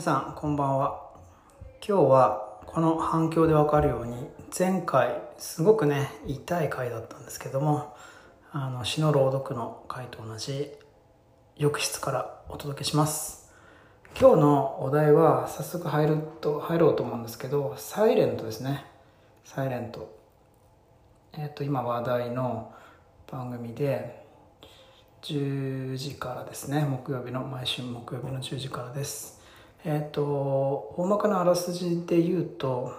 皆さんこんばんは。今日はこの反響でわかるように前回すごくね痛い回だったんですけどもあの詩の朗読の回と同じ浴室からお届けします。今日のお題は早速入ると入ろうと思うんですけどサイレントですね。サイレント。えっ、と今話題の番組で10時からですね。木曜日の毎週木曜日の10時からです。えっ、と大まかなあらすじで言うと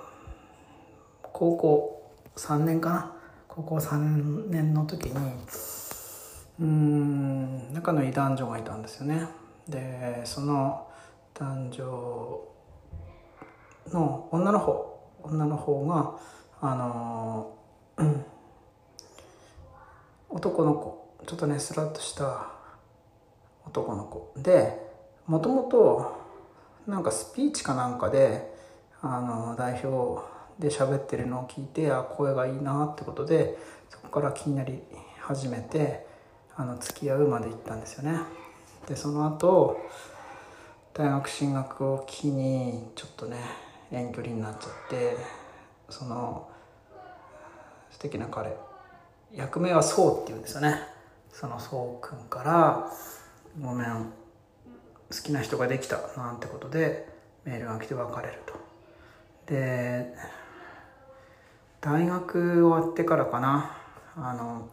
高校3年かな？高校3年の時にうん仲のいい男女がいたんですよね。でその男女の女の方女の方があの、男の子ちょっとねスラッとした男の子でもともとなんかスピーチかなんかであの代表で喋ってるのを聞いてあ声がいいなってことでそこから気になり始めてあの付き合うまで行ったんですよね。でその後大学進学を機にちょっとね遠距離になっちゃってその素敵な彼。役名はそうっていうんですよね。そのそうくんから「ごめん。好きな人ができた」なんてことでメールが来て別れると。で大学終わってからかな。あの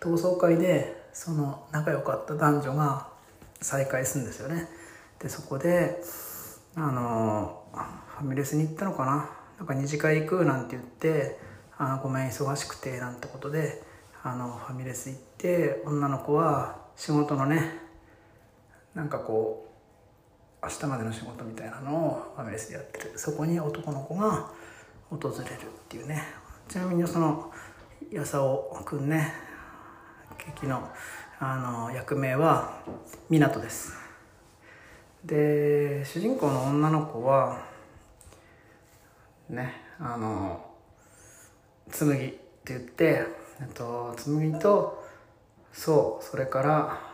同窓会でその仲良かった男女が再会するんですよね。でそこであのファミレスに行ったのかな。なんか二次会行くなんて言ってあごめん忙しくてなんてことであのファミレス行って女の子は仕事のねなんかこう明日までの仕事みたいなのをファミレスでやってる。そこに男の子が訪れるっていうね。ちなみにそのやさおくんね劇のあの役名は湊です。で主人公の女の子はねあの紬って言ってえっと紬とそうそれから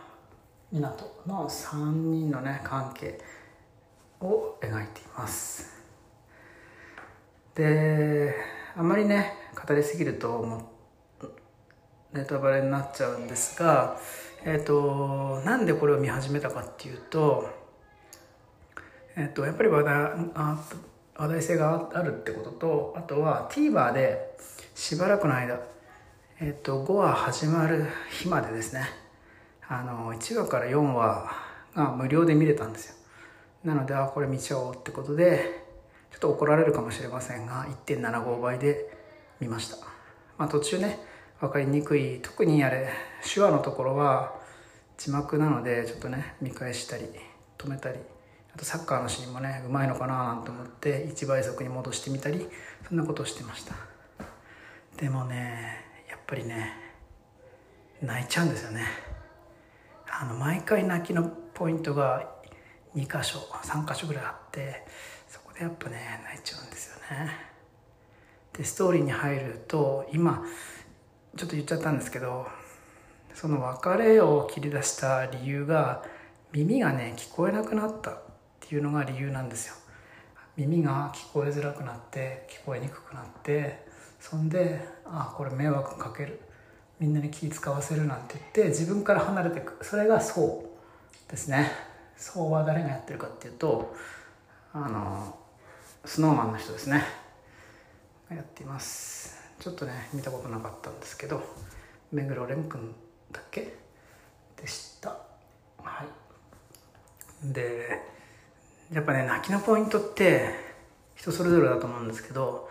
湊の3人のね関係を描いています。であまりね語りすぎるともうネタバレになっちゃうんですがえっ、となんでこれを見始めたかっていうとえっ、とやっぱり話題あ話題性があるってこととあとは TVer でしばらくの間えっ、と5話始まる日までですね。あの1話から4話が無料で見れたんですよ。なのであこれ見ちゃおうってことでちょっと怒られるかもしれませんが1.75倍で見ました。まあ途中ね分かりにくい特にあれ手話のところは字幕なのでちょっとね見返したり止めたりあとサッカーのシーンもねうまいのかななんて思って1倍速に戻してみたりそんなことをしてました。でもねやっぱりね泣いちゃうんですよね。あの毎回泣きのポイントが2箇所3箇所ぐらいあってそこでやっぱね泣いちゃうんですよね。でストーリーに入ると今ちょっと言っちゃったんですけどその別れを切り出した理由が耳がね聞こえなくなったっていうのが理由なんですよ。耳が聞こえづらくなって聞こえにくくなってそんであこれ迷惑かける。みんなに気使わせるなんて言って自分から離れていくそれがそうですね。そうは誰がやってるかっていうとあのスノーマンの人ですね。やっています。ちょっとね見たことなかったんですけど目黒蓮くんだっけ？でした。はい。でやっぱね泣きのポイントって人それぞれだと思うんですけど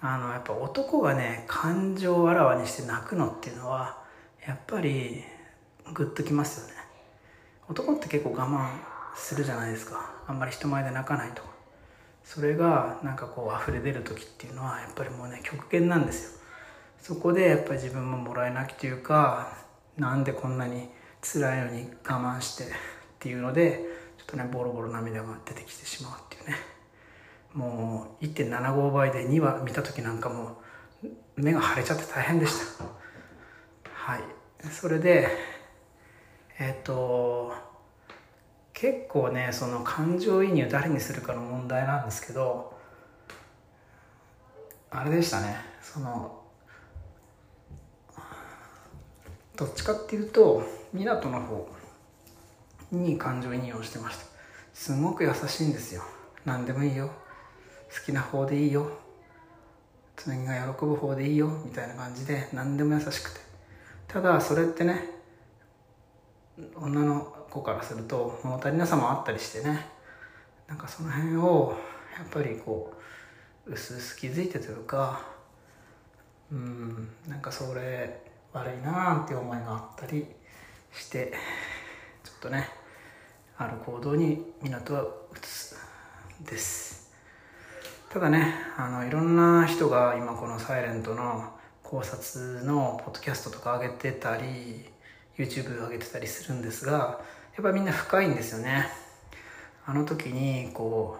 あのやっぱ男がね感情をあらわにして泣くのっていうのはやっぱりグッときますよね。男って結構我慢するじゃないですか。あんまり人前で泣かないと。それがなんかこう溢れ出る時っていうのはやっぱりもうね極限なんですよ。そこでやっぱり自分ももらい泣きというかなんでこんなに辛いのに我慢してっていうのでちょっとねボロボロ涙が出てきてしまうっていうね。もう1.75倍で2話見た時なんかもう目が腫れちゃって大変でした。はい。それでえっ、と結構ねその感情移入誰にするかの問題なんですけどあれでしたね。そのどっちかっていうと湊の方に感情移入をしてました。すごく優しいんですよ。何でもいいよ。きな方でいいよ。紬が喜ぶ方でいいよ。みたいな感じで何でも優しくて。ただそれってね女の子からすると物足りなさもあったりしてね。なんかその辺をやっぱりこう薄々気づいてというかうんなんかそれ悪いなーっていう思いがあったりしてちょっとねある行動に港は移す。です。ただねあのいろんな人が今この「サイレントの考察のポッドキャストとか上げてたり YouTube 上げてたりするんですがやっぱみんな深いんですよね。あの時にこ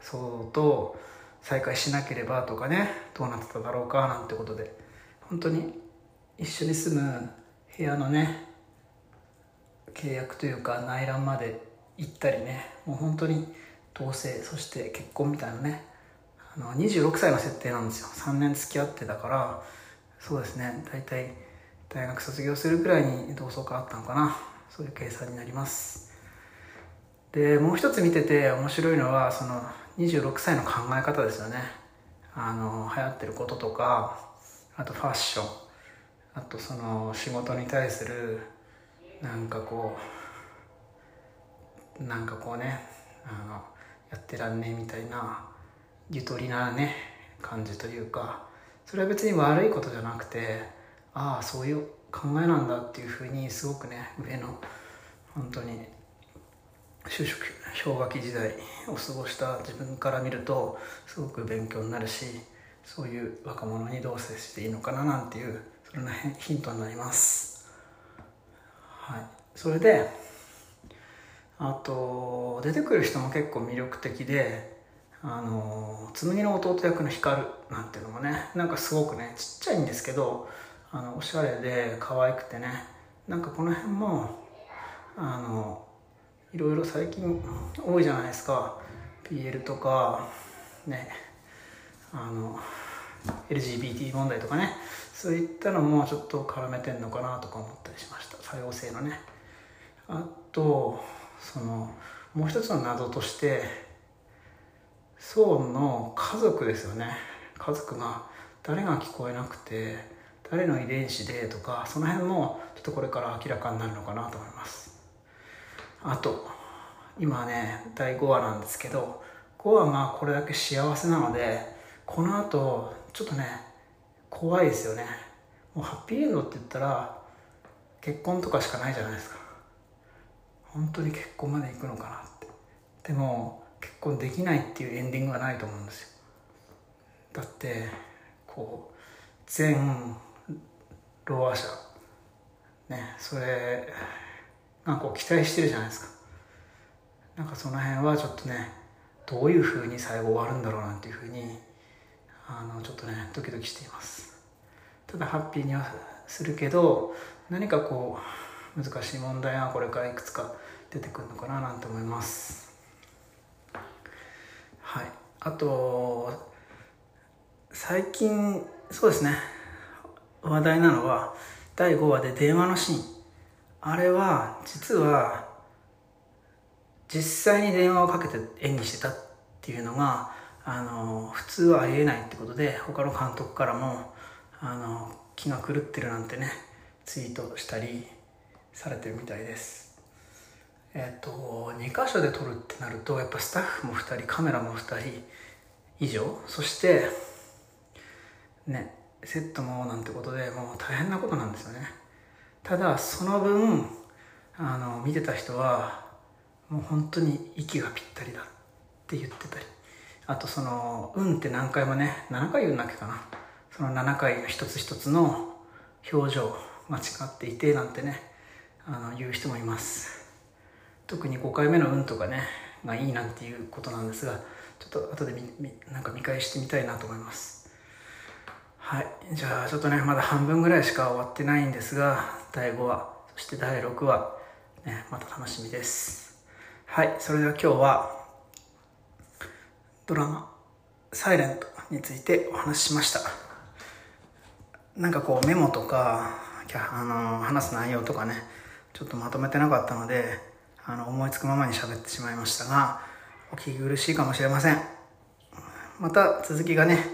うそうと再会しなければとかねどうなってただろうかなんてことで本当に一緒に住む部屋のね契約というか内覧まで行ったりねもう本当に同棲そして結婚みたいなね。あの26歳の設定なんですよ。3年付き合ってたからそうですね。大体大学卒業するくらいに同窓会あったのかな。そういう計算になります。でもう一つ見てて面白いのはその26歳の考え方ですよね。あの流行ってることとかあとファッション。あとその仕事に対するなんかこうなんかこうねあのやってらんねえみたいなゆとりなね感じというかそれは別に悪いことじゃなくてああそういう考えなんだっていうふうにすごくね上の本当に就職氷河期時代を過ごした自分から見るとすごく勉強になるしそういう若者にどう接していいのかななんていうそれのヒントになります。はい。それであと出てくる人も結構魅力的であの紬の弟役の光なんていうのもねなんかすごくねちっちゃいんですけどあのおしゃれで可愛くてねなんかこの辺もあのいろいろ最近多いじゃないですか。PL とかねあの LGBT 問題とかねそういったのもちょっと絡めてんのかなとか思ったりしました。多様性のね。あとそのもう一つの謎として宋の家族ですよね。家族が誰が聞こえなくて誰の遺伝子でとかその辺もちょっとこれから明らかになるのかなと思います。あと今ね第5話なんですけど5話がこれだけ幸せなのでこの後ちょっとね怖いですよね。もうハッピーエンドって言ったら結婚とかしかないじゃないですか。本当に結婚まで行くのかなって。でも結婚できないっていうエンディングはないと思うんですよ。だってこう全ロア者ねそれがこう期待してるじゃないですか。なんかその辺はちょっとねどういうふうに最後終わるんだろうなんていうふうにあのちょっとねドキドキしています。ただハッピーにはするけど何かこう難しい問題がこれからいくつか出てくるのかななんて思います。はい。あと最近そうですね。話題なのは第5話で電話のシーン。あれは実は実際に電話をかけて演技してたっていうのがあの普通はありえないってことで他の監督からもあの気が狂ってるなんてねツイートしたりされてるみたいです。えっ、と2箇所で撮るってなるとやっぱスタッフも2人カメラも2人以上。そしてねセットもなんてことでもう大変なことなんですよね。ただその分あの見てた人はもう本当に息がぴったりだって言ってたり。あとその「運」って何回もね7回言うんだっけかな。その7回の一つ一つの表情間違っていてなんてね。あの言う人もいます。特に5回目の運とかねがいいなんていうことなんですがちょっと後でみなんか見返してみたいなと思います。はい。じゃあちょっとねまだ半分ぐらいしか終わってないんですが第5話そして第6話ね、また楽しみです。はい。それでは今日はドラマ「サイレントについてお話ししました。なんかこうメモとかあの話す内容とかねちょっとまとめてなかったのであの思いつくままに喋ってしまいましたがお聞き苦しいかもしれません。また続きがね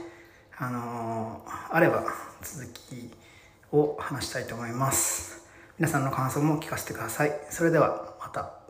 あのあれば続きを話したいと思います。皆さんの感想も聞かせてください。それではまた。